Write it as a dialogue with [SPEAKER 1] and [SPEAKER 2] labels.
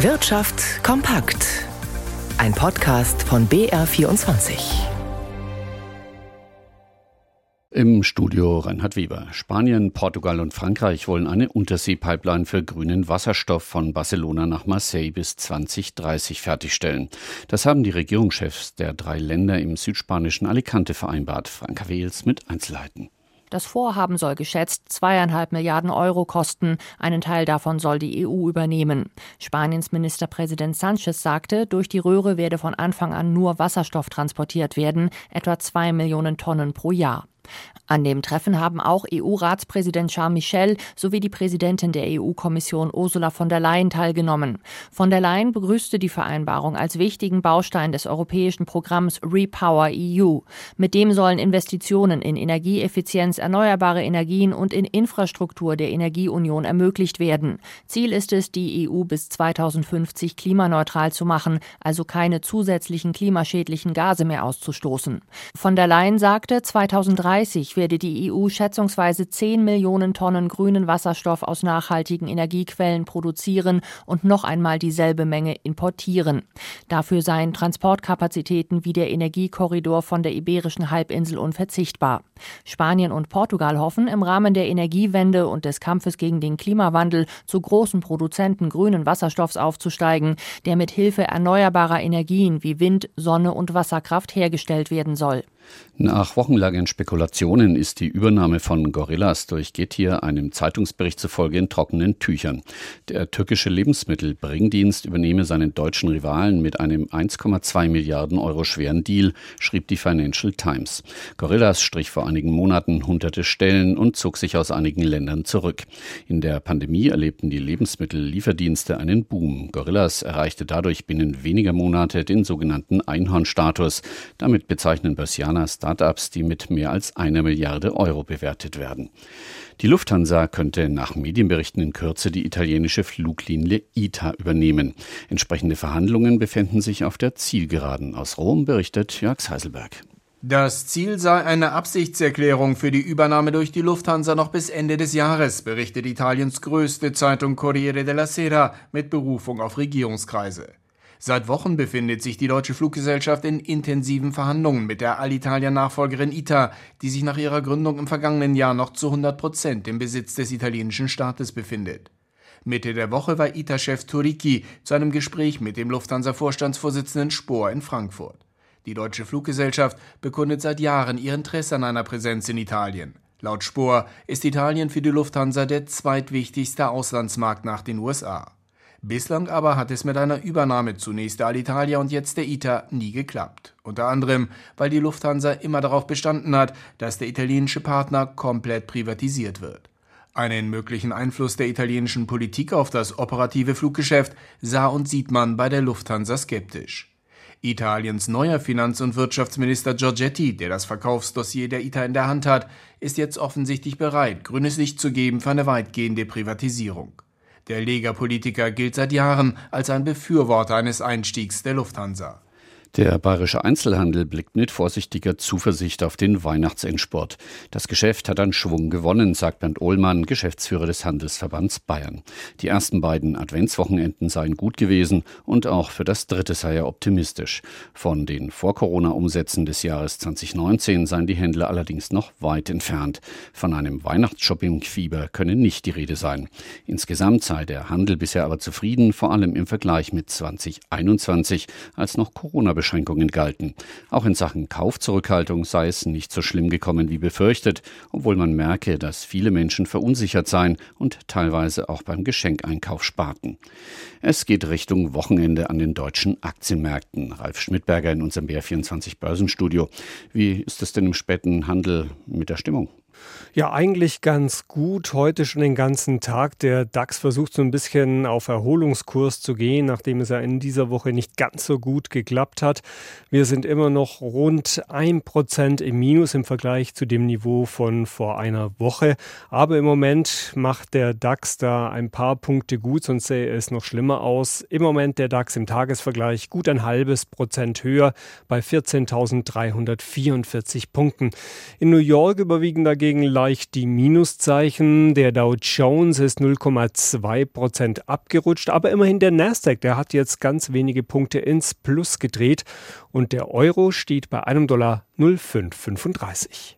[SPEAKER 1] Wirtschaft kompakt. Ein Podcast von BR24.
[SPEAKER 2] Im Studio Reinhard Weber. Spanien, Portugal und Frankreich wollen eine Unterseepipeline für grünen Wasserstoff von Barcelona nach Marseille bis 2030 fertigstellen. Das haben die Regierungschefs der drei Länder im südspanischen Alicante vereinbart. Franka Wels mit Einzelheiten.
[SPEAKER 3] Das Vorhaben soll geschätzt zweieinhalb Milliarden Euro kosten. Einen Teil davon soll die EU übernehmen. Spaniens Ministerpräsident Sanchez sagte, durch die Röhre werde von Anfang an nur Wasserstoff transportiert werden, etwa zwei Millionen Tonnen pro Jahr. An dem Treffen haben auch EU-Ratspräsident Charles Michel sowie die Präsidentin der EU-Kommission Ursula von der Leyen teilgenommen. Von der Leyen begrüßte die Vereinbarung als wichtigen Baustein des europäischen Programms Repower EU. Mit dem sollen Investitionen in Energieeffizienz, erneuerbare Energien und in Infrastruktur der Energieunion ermöglicht werden. Ziel ist es, die EU bis 2050 klimaneutral zu machen, also keine zusätzlichen klimaschädlichen Gase mehr auszustoßen. Von der Leyen sagte, 2030 werde die EU schätzungsweise 10 Millionen Tonnen grünen Wasserstoff aus nachhaltigen Energiequellen produzieren und noch einmal dieselbe Menge importieren. Dafür seien Transportkapazitäten wie der Energiekorridor von der Iberischen Halbinsel unverzichtbar. Spanien und Portugal hoffen, im Rahmen der Energiewende und des Kampfes gegen den Klimawandel zu großen Produzenten grünen Wasserstoffs aufzusteigen, der mit Hilfe erneuerbarer Energien wie Wind, Sonne und Wasserkraft hergestellt werden soll.
[SPEAKER 2] Nach wochenlangen Spekulationen ist die Übernahme von Gorillas durch Getir einem Zeitungsbericht zufolge in trockenen Tüchern. Der türkische Lebensmittelbringdienst übernehme seinen deutschen Rivalen mit einem 1,2 Milliarden Euro schweren Deal, schrieb die Financial Times. Gorillas strich vor einigen Monaten hunderte Stellen und zog sich aus einigen Ländern zurück. In der Pandemie erlebten die Lebensmittellieferdienste einen Boom. Gorillas erreichte dadurch binnen weniger Monate den sogenannten Einhornstatus. Damit bezeichnen Börsianer Startups, die mit mehr als einer Milliarde Euro bewertet werden. Die Lufthansa könnte nach Medienberichten in Kürze die italienische Fluglinie ITA übernehmen. Entsprechende Verhandlungen befinden sich auf der Zielgeraden. Aus Rom berichtet Jörg Heiselberg.
[SPEAKER 4] Das Ziel sei eine Absichtserklärung für die Übernahme durch die Lufthansa noch bis Ende des Jahres, berichtet Italiens größte Zeitung Corriere della Sera mit Berufung auf Regierungskreise. Seit Wochen befindet sich die deutsche Fluggesellschaft in intensiven Verhandlungen mit der Alitalia-Nachfolgerin ITA, die sich nach ihrer Gründung im vergangenen Jahr noch zu 100 Prozent im Besitz des italienischen Staates befindet. Mitte der Woche war ITA-Chef Turicchi zu einem Gespräch mit dem Lufthansa-Vorstandsvorsitzenden Spohr in Frankfurt. Die deutsche Fluggesellschaft bekundet seit Jahren ihr Interesse an einer Präsenz in Italien. Laut Spohr ist Italien für die Lufthansa der zweitwichtigste Auslandsmarkt nach den USA. Bislang aber hat es mit einer Übernahme zunächst der Alitalia und jetzt der ITA nie geklappt. Unter anderem, weil die Lufthansa immer darauf bestanden hat, dass der italienische Partner komplett privatisiert wird. Einen möglichen Einfluss der italienischen Politik auf das operative Fluggeschäft sah und sieht man bei der Lufthansa skeptisch. Italiens neuer Finanz- und Wirtschaftsminister Giorgetti, der das Verkaufsdossier der ITA in der Hand hat, ist jetzt offensichtlich bereit, grünes Licht zu geben für eine weitgehende Privatisierung. Der Lega-Politiker gilt seit Jahren als ein Befürworter eines Einstiegs der Lufthansa.
[SPEAKER 2] Der bayerische Einzelhandel blickt mit vorsichtiger Zuversicht auf den Weihnachtsendsport. Das Geschäft hat an Schwung gewonnen, sagt Bernd Ohlmann, Geschäftsführer des Handelsverbands Bayern. Die ersten beiden Adventswochenenden seien gut gewesen und auch für das dritte sei er optimistisch. Von den Vor-Corona-Umsätzen des Jahres 2019 seien die Händler allerdings noch weit entfernt. Von einem Weihnachtsshopping-Fieber könne nicht die Rede sein. Insgesamt sei der Handel bisher aber zufrieden, vor allem im Vergleich mit 2021, als noch Corona Einschränkungen galten. Auch in Sachen Kaufzurückhaltung sei es nicht so schlimm gekommen wie befürchtet, obwohl man merke, dass viele Menschen verunsichert seien und teilweise auch beim Geschenkeinkauf sparten. Es geht Richtung Wochenende an den deutschen Aktienmärkten. Ralf Schmidberger in unserem BR24 Börsenstudio. Wie ist es denn im späten Handel mit der Stimmung?
[SPEAKER 5] Ja, eigentlich ganz gut. Heute schon den ganzen Tag. Der DAX versucht so ein bisschen auf Erholungskurs zu gehen, nachdem es ja in dieser Woche nicht ganz so gut geklappt hat. Wir sind immer noch rund ein Prozent im Minus im Vergleich zu dem Niveau von vor einer Woche. Aber im Moment macht der DAX da ein paar Punkte gut, sonst sähe es noch schlimmer aus. Im Moment der DAX im Tagesvergleich gut ein halbes Prozent höher bei 14.344 Punkten. In New York überwiegen dagegen hingegen leicht die Minuszeichen. Der Dow Jones ist 0,2 Prozent abgerutscht, aber immerhin der Nasdaq, der hat jetzt ganz wenige Punkte ins Plus gedreht und der Euro steht bei einem Dollar 0,535.